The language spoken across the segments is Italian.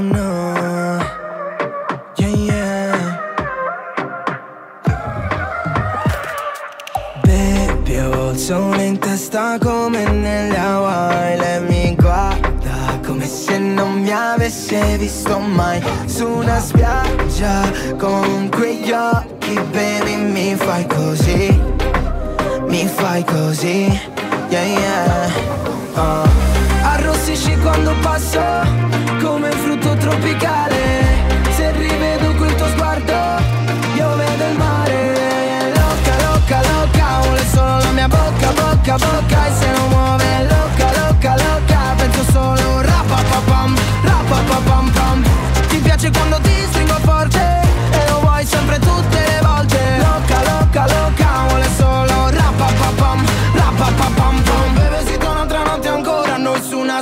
No. Yeah, yeah. Bevo il sole in testa come nelle Hawaii Lei mi guarda come se non mi avesse visto mai Su una spiaggia con quegli occhi Baby mi fai così Mi fai così Yeah yeah uh. Arrossisci quando passo frutto tropicale. Se rivedo quel tuo sguardo io vedo il mare. Loca, loca, loca, vuole solo la mia bocca, bocca, bocca. E se non muove loca, loca, loca Penso solo rapapapam, rapapapam pam. Ti piace quando ti stringo forte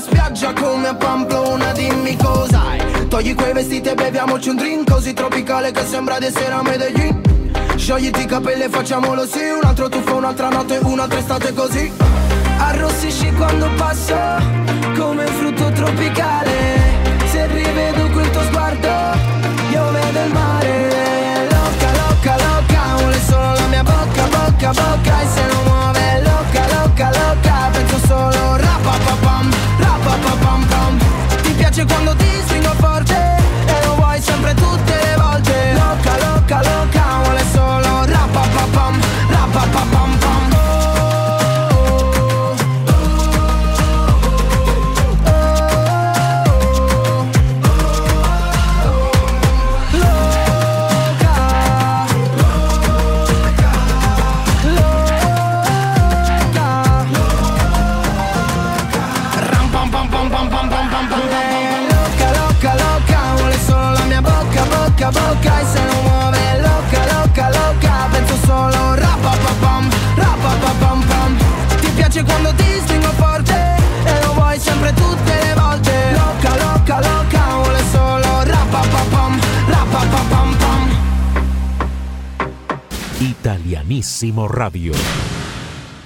spiaggia come a Pamplona Dimmi cos'hai Togli quei vestiti e beviamoci un drink Così tropicale che sembra di essere a Medellin. Sciogliti i capelli e facciamolo sì Un altro tuffo, un'altra notte, un'altra estate così. Arrossisci quando passo Come frutto tropicale. Se rivedo quel tuo sguardo Io vedo il mare. Loca, loca, loca Vuole solo la mia bocca, bocca, bocca. E se non muove loca, loca, loca Penso solo rapapapam, rapapapam bam, la ba ba bam. Italianissimo Radio.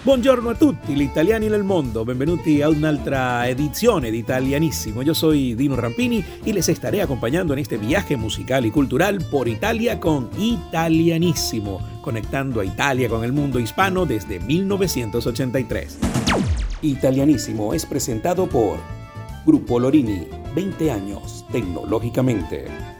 Buongiorno a tutti gli italiani nel mondo, benvenuti a un'altra edizione de Italianissimo. Yo soy Dino Rampini y les estaré acompañando en este viaje musical y cultural por Italia con Italianissimo, conectando a Italia con el mundo hispano desde 1983. Italianissimo es presentado por Grupo Lorini, 20 años tecnológicamente.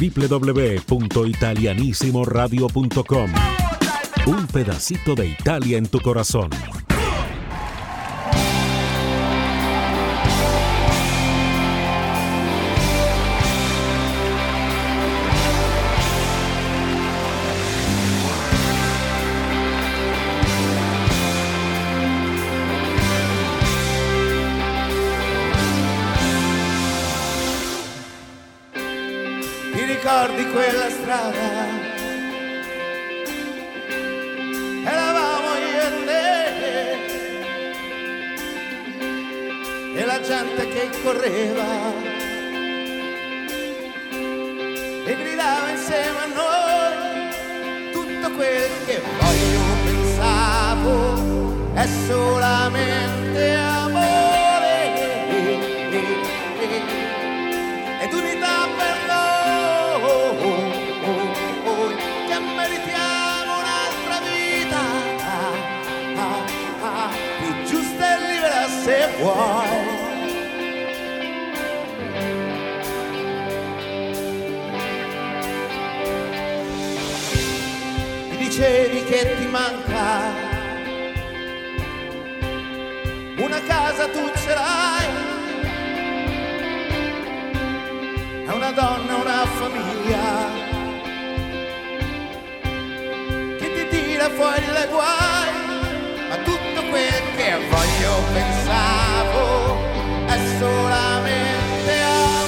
www.italianissimoradio.com Un pedacito de Italia en tu corazón. Che correva E gridava insieme a noi Tutto quel che poi io pensavo. È solamente amore. Ed unità per noi che meritiamo un'altra vita. Più giusta e libera se vuoi dicevi che ti manca una casa tu ce l'hai, è una donna, una famiglia che ti tira fuori le guai, ma tutto quel che voglio pensavo è solamente amore.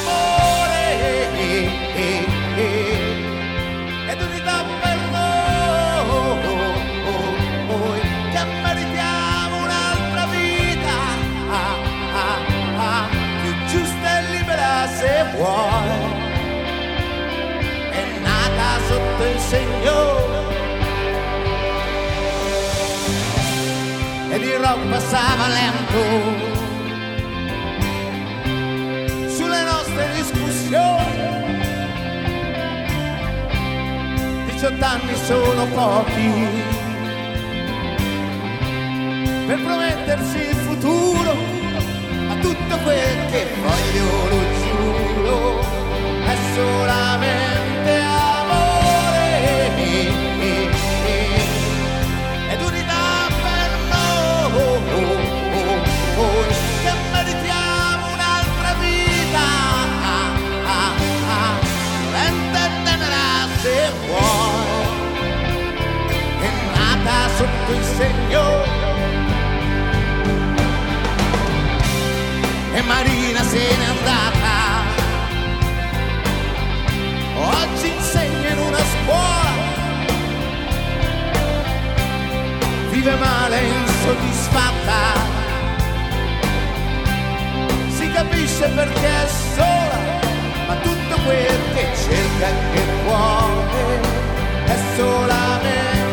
Segno ed il rock passava lento sulle nostre discussioni. 18 anni sono pochi per promettersi il futuro, ma tutto quel che voglio, lo giuro, è solamente amore. Sotto il segno. E Marina se n'è andata, oggi insegna in una scuola vive male insoddisfatta. Si capisce perché è sola, ma tutto quel che cerca e che vuole è solamente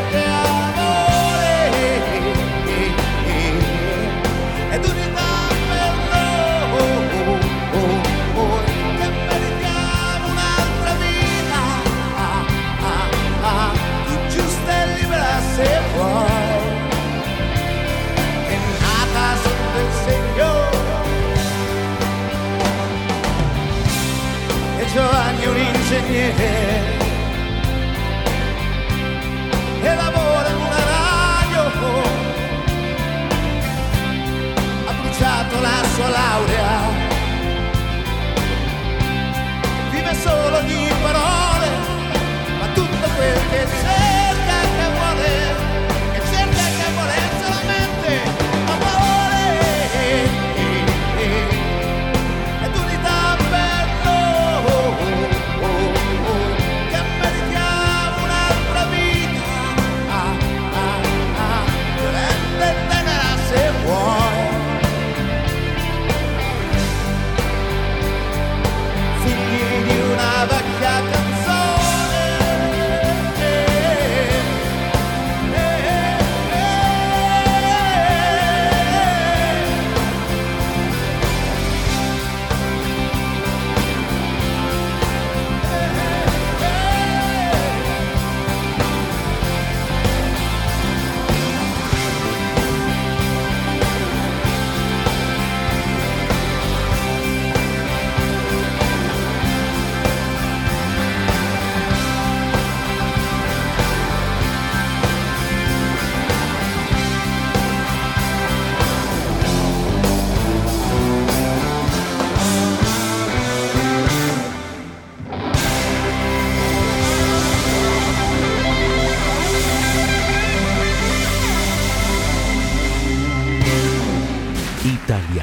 è un ingegnere. E lavora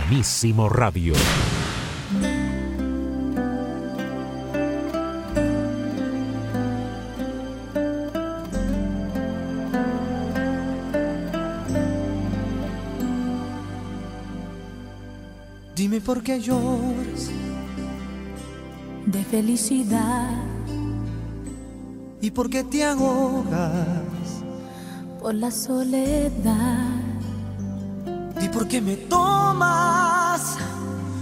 Radio. Dime por qué lloras de felicidad y por qué te ahogas. por la soledad. Di por qué me tomas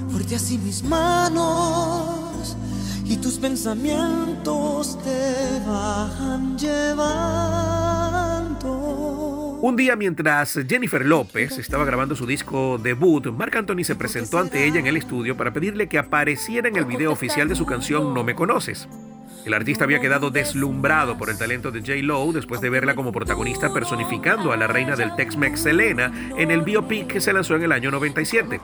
fuerte así mis manos y tus pensamientos te van llevando. Un día mientras Jennifer López estaba grabando su disco debut, Marc Anthony se presentó ante ella en el estudio para pedirle que apareciera en el video oficial de su canción No me conoces. El artista había quedado deslumbrado por el talento de J. Lo después de verla como protagonista personificando a la reina del Tex-Mex Selena en el biopic que se lanzó en el año 97.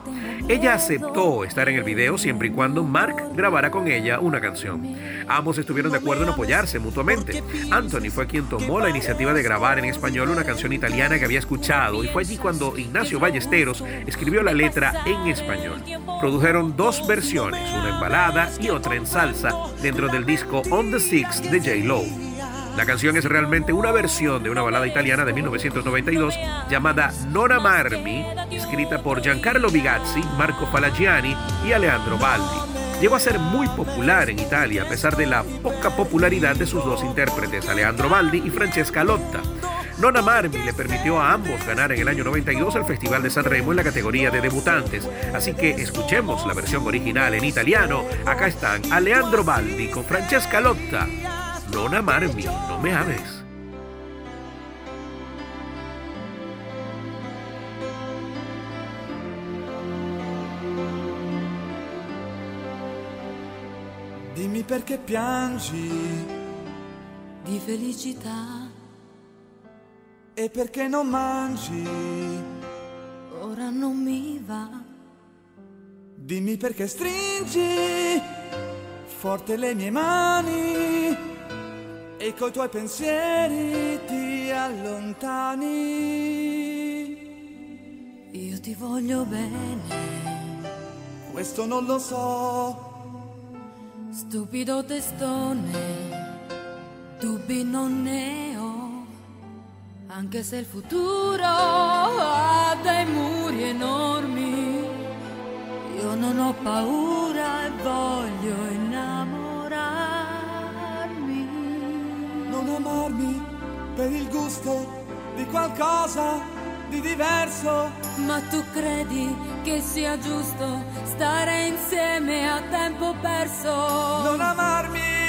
Ella aceptó estar en el video siempre y cuando Mark grabara con ella una canción. Ambos estuvieron de acuerdo en apoyarse mutuamente. Anthony fue quien tomó la iniciativa de grabar en español una canción italiana que había escuchado y fue allí cuando Ignacio Ballesteros escribió la letra en español. Produjeron dos versiones, una en balada y otra en salsa, dentro del disco On the Six de J. Lo. La canción es realmente una versión de una balada italiana de 1992 llamada Non amarmi, escrita por Giancarlo Bigazzi, Marco Falagiani y Alejandro Baldi. Llegó a ser muy popular en Italia a pesar de la poca popularidad de sus dos intérpretes, Alejandro Baldi y Francesca Lotta. Non amarmi le permitió a ambos ganar en el año 92 el Festival de San Remo en la categoría de debutantes. Así que escuchemos la versión original en italiano. Acá están Alejandro Baldi con Francesca Lotta. Non amarmi, no me ames. Dimmi perché piangi di felicità. E perché non mangi? Ora non mi va. Dimmi perché stringi forte le mie mani e coi tuoi pensieri ti allontani. Io ti voglio bene. Questo non lo so. Stupido testone, dubbi non ne ho, anche se il futuro ha dei muri enormi, io non ho paura e voglio innamorarmi. Non amarmi per il gusto di qualcosa di diverso. Ma tu credi che sia giusto stare insieme a tempo perso? Non amarmi mi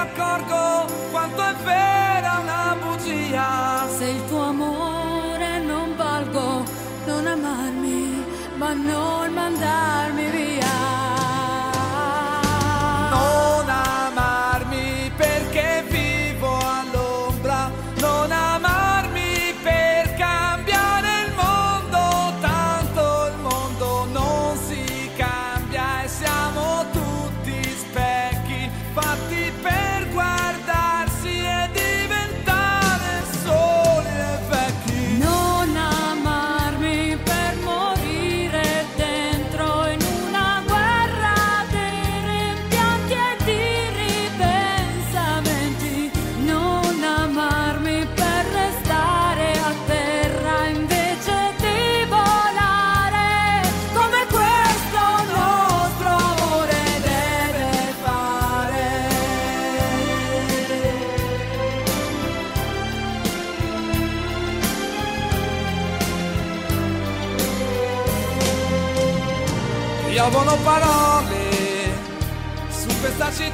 accorgo quanto è vera una bugia. Se il tuo amore non valgo, non amarmi, ma non mandarmi via.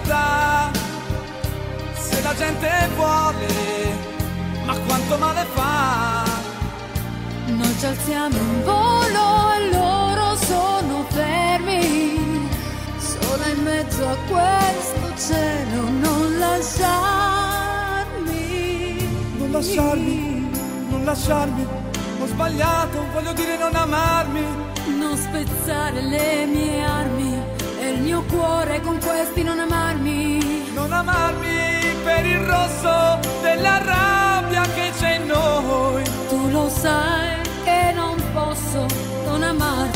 Città, se la gente vuole, ma quanto male fa. Noi ci alziamo in volo e loro sono fermi, solo in mezzo a questo cielo non lasciarmi. Non lasciarmi, non lasciarmi, ho sbagliato, voglio dire non amarmi. Non spezzare le mie armi mio cuore con questi non amarmi. Non amarmi per il rosso della rabbia che c'è in noi. Tu lo sai che non posso non amarti,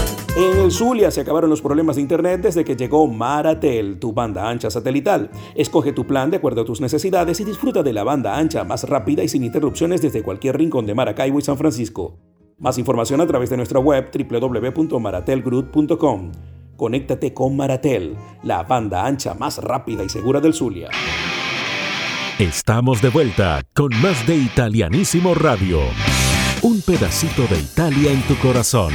En el Zulia se acabaron los problemas de internet desde que llegó Maratel, tu banda ancha satelital. Escoge tu plan de acuerdo a tus necesidades y disfruta de la banda ancha más rápida y sin interrupciones desde cualquier rincón de Maracaibo y San Francisco. Más información a través de nuestra web www.maratelgroup.com. Conéctate con Maratel, la banda ancha más rápida y segura del Zulia. Estamos de vuelta con más de Italianísimo Radio. Un pedacito de Italia en tu corazón.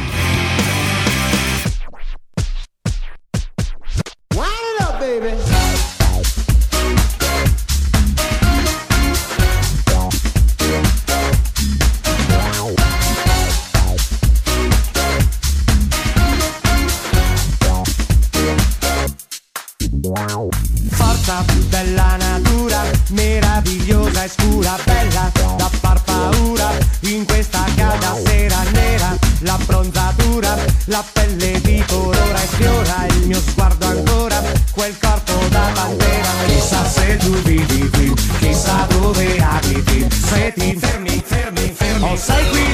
la pelle di colora e fiora il mio sguardo ancora quel corpo da bandera chissà se tu vivi qui chissà dove abiti. Se ti fermi fermi fermi o oh, sei qui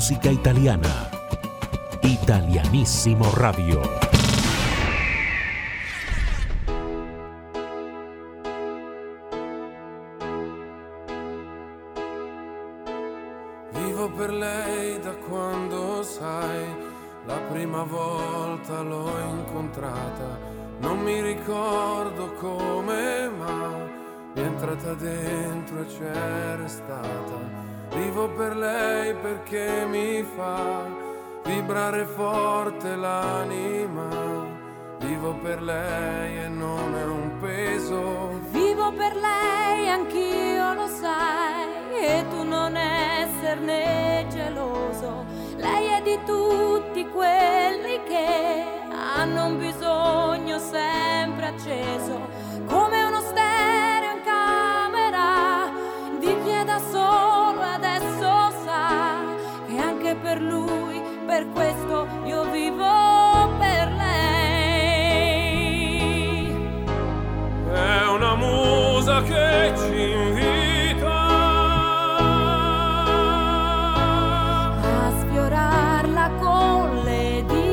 música italiana. Italianissimo Radio. Vivo per lei da quando sai, la prima volta l'ho incontrata, non mi ricordo come ma è entrata dentro e c'è restata Vivo per lei perché mi fa vibrare forte l'anima. Vivo per lei e non è un peso. Vivo per lei, anch'io lo sai, e tu non esserne geloso. Lei è di tutti quelli che hanno un bisogno sempre acceso, per lui, per questo io vivo per lei. È una musa che ci invita a sfiorarla con le dita.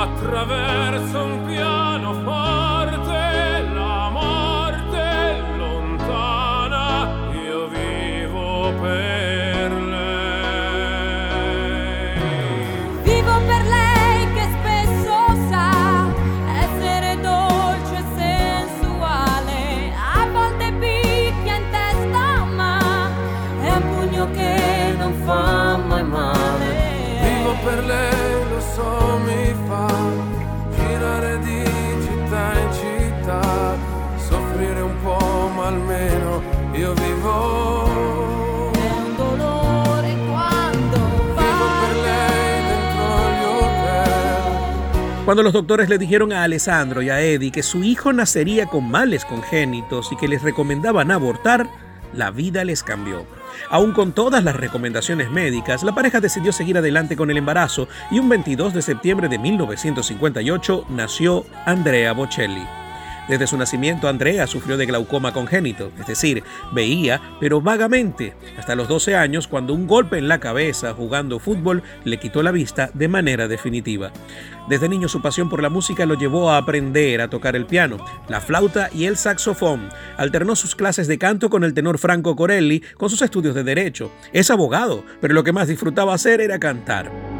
attraverso Cuando los doctores le dijeron a Alessandro y a Eddie que su hijo nacería con males congénitos y que les recomendaban abortar, la vida les cambió. Aún con todas las recomendaciones médicas, la pareja decidió seguir adelante con el embarazo y un 22 de septiembre de 1958 nació Andrea Bocelli. Desde su nacimiento, Andrea sufrió de glaucoma congénito, es decir, veía, pero vagamente, hasta los 12 años, cuando un golpe en la cabeza jugando fútbol le quitó la vista de manera definitiva. Desde niño su pasión por la música lo llevó a aprender a tocar el piano, la flauta y el saxofón. Alternó sus clases de canto con el tenor Franco Corelli con sus estudios de derecho. Es abogado, pero lo que más disfrutaba hacer era cantar.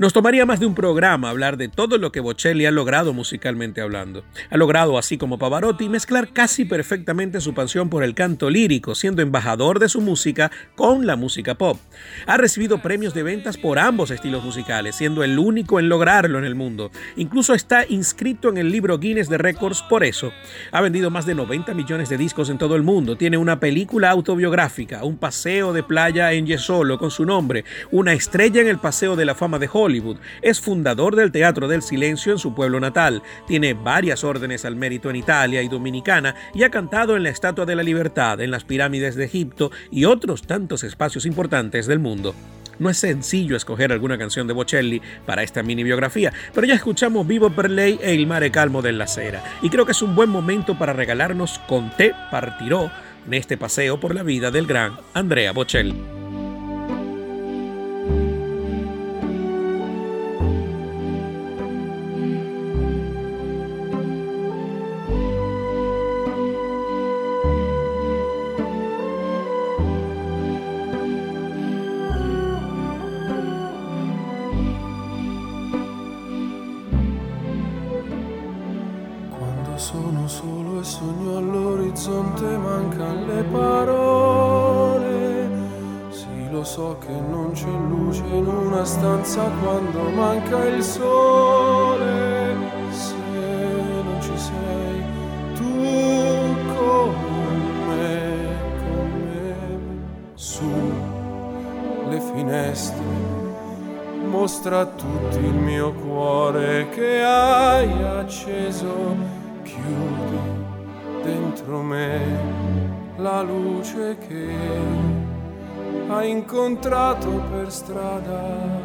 Nos tomaría más de un programa hablar de todo lo que Bocelli ha logrado musicalmente hablando. Ha logrado, así como Pavarotti, mezclar casi perfectamente su pasión por el canto lírico, siendo embajador de su música con la música pop. Ha recibido premios de ventas por ambos estilos musicales, siendo el único en lograrlo en el mundo. Incluso está inscrito en el libro Guinness de Records por eso. Ha vendido más de 90 millones de discos en todo el mundo. Tiene una película autobiográfica, un paseo de playa en Jesolo con su nombre, una estrella en el Paseo de la Fama de Hollywood. Es fundador del Teatro del Silencio en su pueblo natal. Tiene varias órdenes al mérito en Italia y Dominicana y ha cantado en la Estatua de la Libertad, en las pirámides de Egipto y otros tantos espacios importantes del mundo. No es sencillo escoger alguna canción de Bocelli para esta mini biografía, pero ya escuchamos Vivo per lei e Il mare calmo della sera, y creo que es un buen momento para regalarnos Con te partiró en este paseo por la vida del gran Andrea Bocelli. sole se non ci sei tu con me, con me. Su le finestre mostra a tutti il mio cuore che hai acceso, chiudi dentro me la luce che hai incontrato per strada.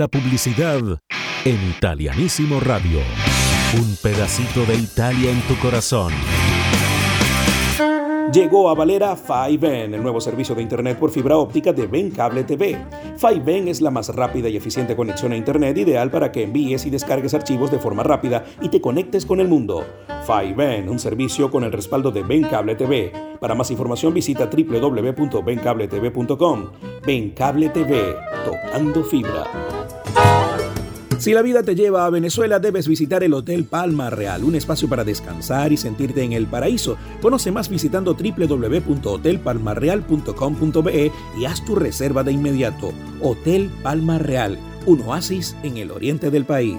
La publicidad en Italianísimo Radio. Un pedacito de Italia en tu corazón. Llegó a Valera 5N, el nuevo servicio de Internet por fibra óptica de Ben Cable TV. 5N es la más rápida y eficiente conexión a Internet ideal para que envíes y descargues archivos de forma rápida y te conectes con el mundo. 5N, un servicio con el respaldo de Ben Cable TV. Para más información visita www.bencabletv.com. Ben Cable TV, tocando fibra. Si la vida te lleva a Venezuela, debes visitar el Hotel Palma Real, un espacio para descansar y sentirte en el paraíso. Conoce más visitando www.hotelpalmarreal.com.be y haz tu reserva de inmediato. Hotel Palma Real, un oasis en el oriente del país.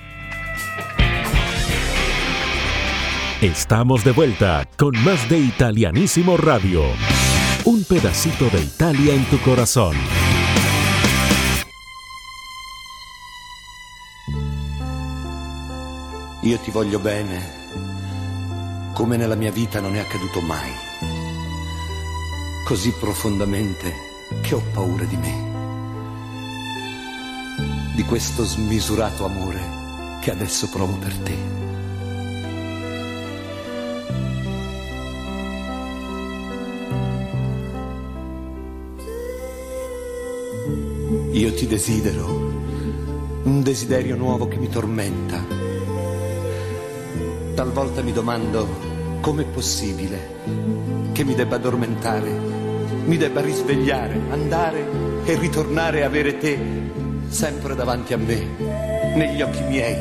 Estamos de vuelta con más de Italianísimo Radio. Un pedacito de Italia en tu corazón. Io ti voglio bene come nella mia vita non è accaduto mai. Così profondamente che ho paura di me, di questo smisurato amore che adesso provo per te. Io ti desidero, un desiderio nuovo che mi tormenta. Talvolta mi domando com'è possibile che mi debba addormentare, mi debba risvegliare, andare e ritornare a avere te sempre davanti a me, negli occhi miei,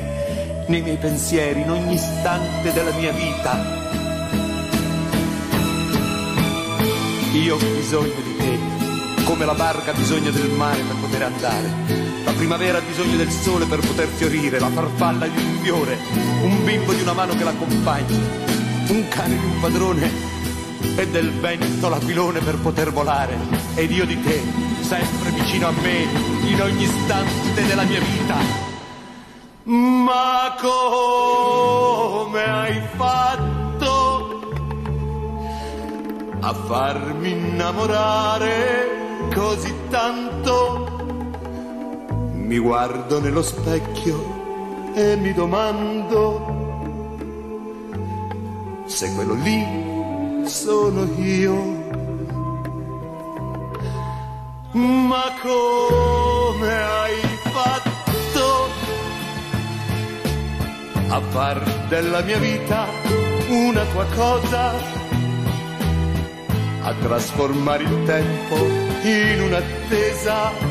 nei miei pensieri, in ogni istante della mia vita. Io ho bisogno di te come la barca ha bisogno del mare poter andare. La primavera ha bisogno del sole per poter fiorire, la farfalla di un fiore, un bimbo di una mano che l'accompagni, un cane di un padrone e del vento l'aquilone per poter volare. Ed io di te, sempre vicino a me, in ogni istante della mia vita. Ma come hai fatto a farmi innamorare? così tanto. Mi guardo nello specchio e mi domando se quello lì sono io. Ma come hai fatto a far della mia vita una tua cosa? a trasformare il tempo in un'attesa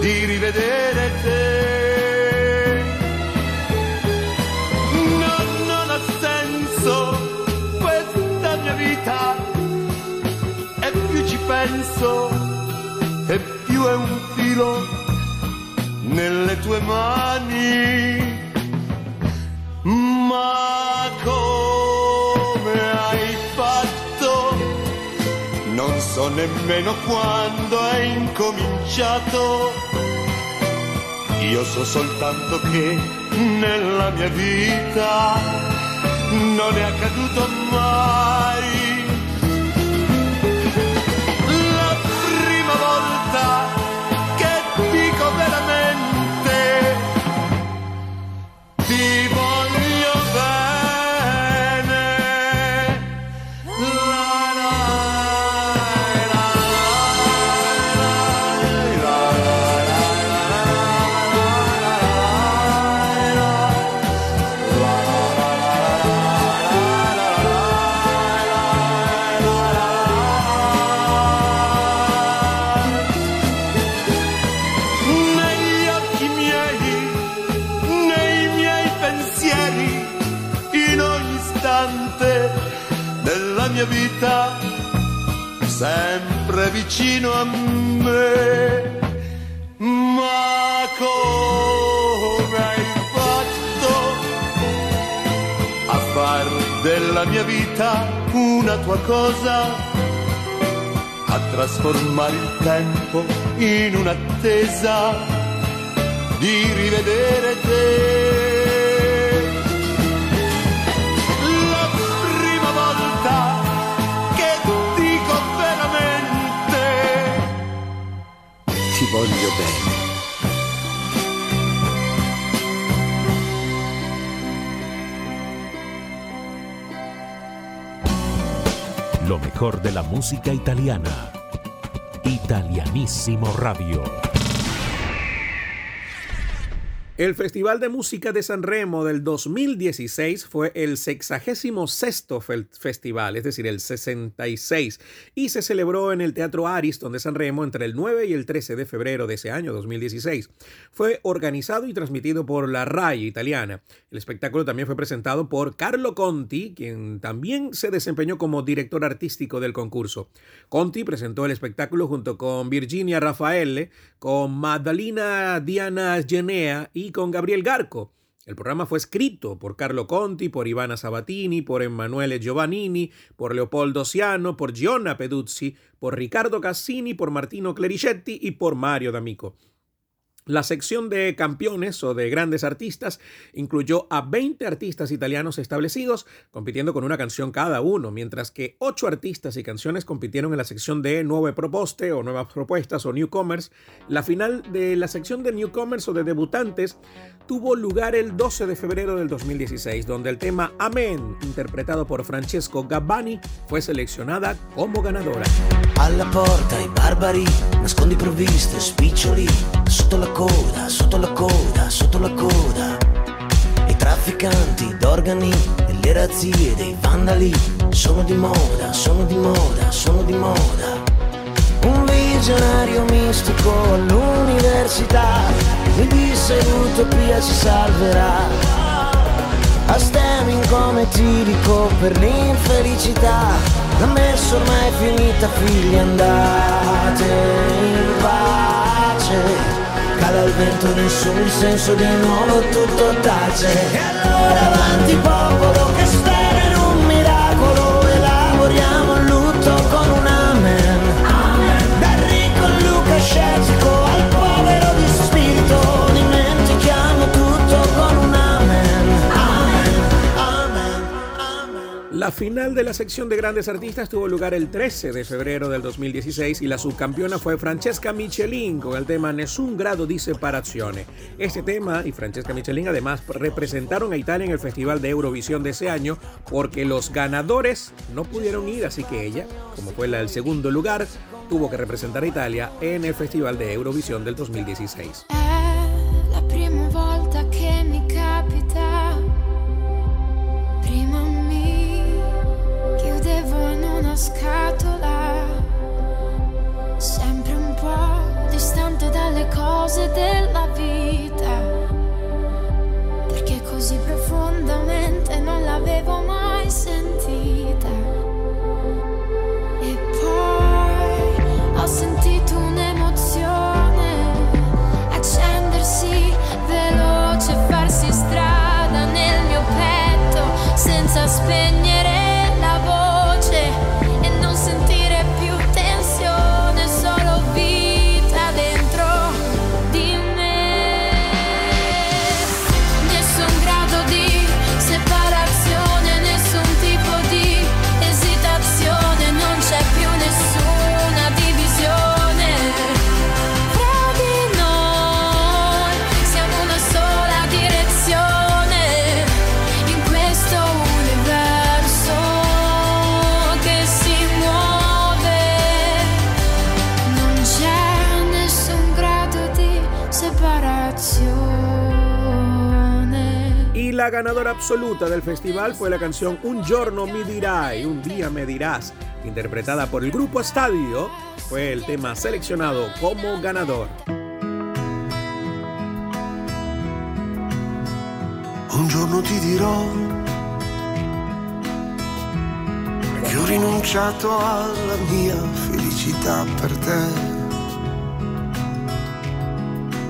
di rivedere te. No, non ha senso questa mia vita e più ci penso e più è un filo nelle tue mani. Ma come so nemmeno quando è incominciato. Io so soltanto che nella mia vita non è accaduto mai sempre vicino a me. Ma come hai fatto a far della mia vita una tua cosa? A trasformare il tempo in un'attesa di rivedere te. Lo mejor de la música italiana. Italianissimo Radio. El Festival de Música de San Remo del 2016 fue el 66 festival, es decir, el 66, y se celebró en el Teatro Ariston de San Remo entre el 9 y el 13 de febrero de ese año 2016. Fue organizado y transmitido por la RAI italiana. El espectáculo también fue presentado por Carlo Conti, quien también se desempeñó como director artístico del concurso. Conti presentó el espectáculo junto con Virginia Raffaele, con Maddalena Diana Genea y con Gabriel Garco. El programa fue escrito por Carlo Conti, por Ivana Sabatini, por Emanuele Giovannini, por Leopoldo Ciano, por Gionna Peduzzi, por Ricardo Cassini, por Martino Clericetti y por Mario D'Amico. La sección de campeones o de grandes artistas incluyó a 20 artistas italianos establecidos, compitiendo con una canción cada uno, mientras que 8 artistas y canciones compitieron en la sección de Nueve Proposte o Nuevas Propuestas o Newcomers. La final de la sección de Newcomers o de debutantes tuvo lugar el 12 de febrero del 2016, donde el tema Amen, interpretado por Francesco Gabbani, fue seleccionada como ganadora. Coda, sotto la coda, sotto la coda. I trafficanti d'organi e le razzie dei vandali sono di moda, sono di moda, sono di moda. Un visionario mistico all'università mi disse l'utopia ci salverà. A stemming come tirico per l'infelicità L'ha messo ormai finita figli andate in pace cala il vento, nessun senso di nuovo tutto tace. E allora avanti popolo che spera La final de la sección de grandes artistas tuvo lugar el 13 de febrero del 2016 y la subcampeona fue Francesca Michelin con el tema Nessun grado di separazione. Este tema y Francesca Michelin además representaron a Italia en el Festival de Eurovisión de ese año porque los ganadores no pudieron ir, así que ella, como fue la del segundo lugar, tuvo que representar a Italia en el Festival de Eurovisión del 2016. Scatola, sempre un po' distante dalle cose della vita. Perché così profondamente non l'avevo mai sentita. E poi ho sentito un'emozione accendersi veloce, farsi strada nel mio petto senza spegnere la ganadora absoluta del festival fue la canción Un giorno mi dirai, un día me dirás, interpretada por el grupo Stadio, fue el tema seleccionado como ganador. Un giorno ti dirò che ho rinunciato alla mia felicità per te.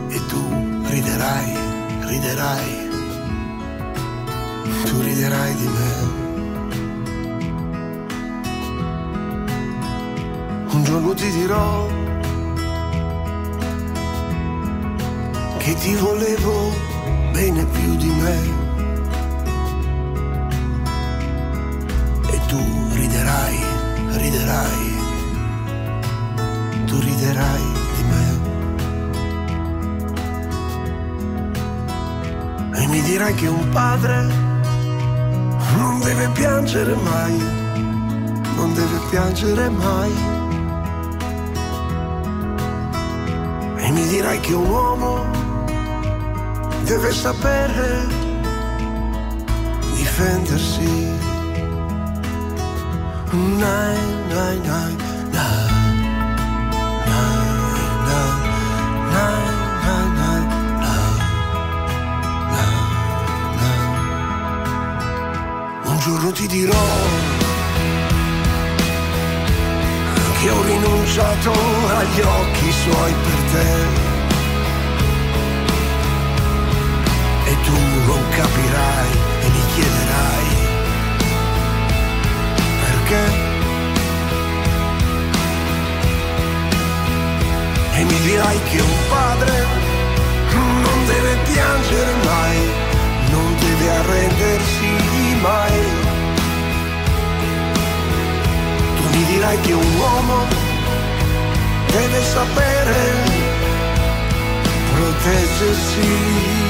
E tu riderai, riderai, tu riderai di me. Un giorno ti dirò che ti volevo bene più di me. E tu riderai, riderai, tu riderai di me. E mi dirai che un padre non deve piangere mai, non deve piangere mai. E mi dirai che un uomo deve sapere difendersi. Nai, nai, nai, nai. Giorno ti dirò che ho rinunciato agli occhi suoi per te. e tu non capirai e mi chiederai perché. E mi dirai che un padre piangere mai, non deve arrendersi mai. Dirai che un uomo deve sapere proteggersi.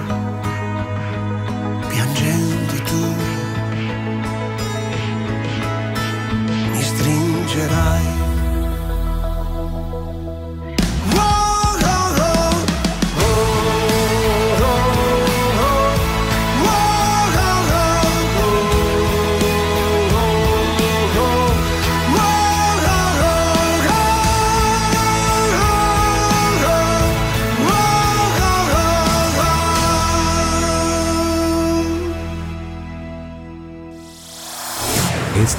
could I?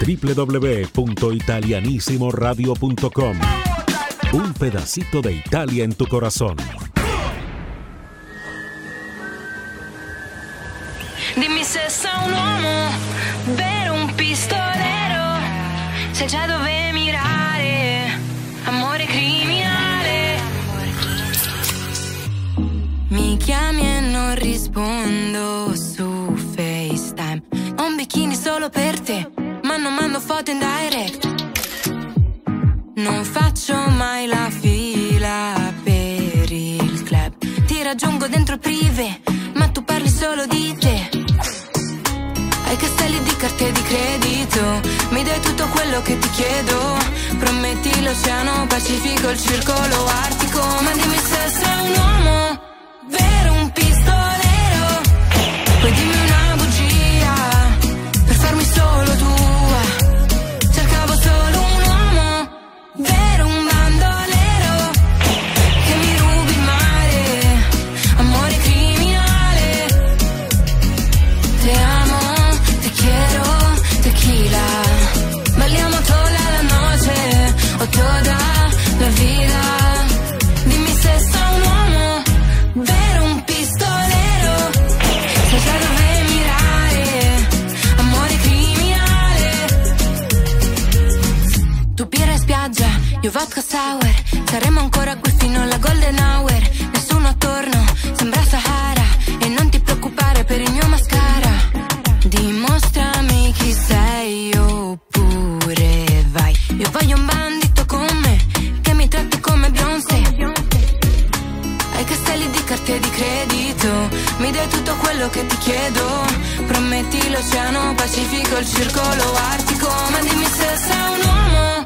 www.italianissimoradio.com. Un pedacito de Italia en tu corazón. Dimmi se sei un uomo, vero un pistolero, se già dove mirare, amore criminale. Mi chiami e non rispondo su FaceTime, un bikini solo per te mando foto in direct. Non faccio mai la fila per il club. Ti raggiungo dentro prive, ma tu parli solo di te. Ai castelli di carte di credito, mi dai tutto quello che ti chiedo. Prometti l'oceano Pacifico, il circolo artico, ma dimmi se sei un uomo, quello che ti chiedo. Prometti l'oceano Pacifico, il circolo artico. Ma dimmi se sei un uomo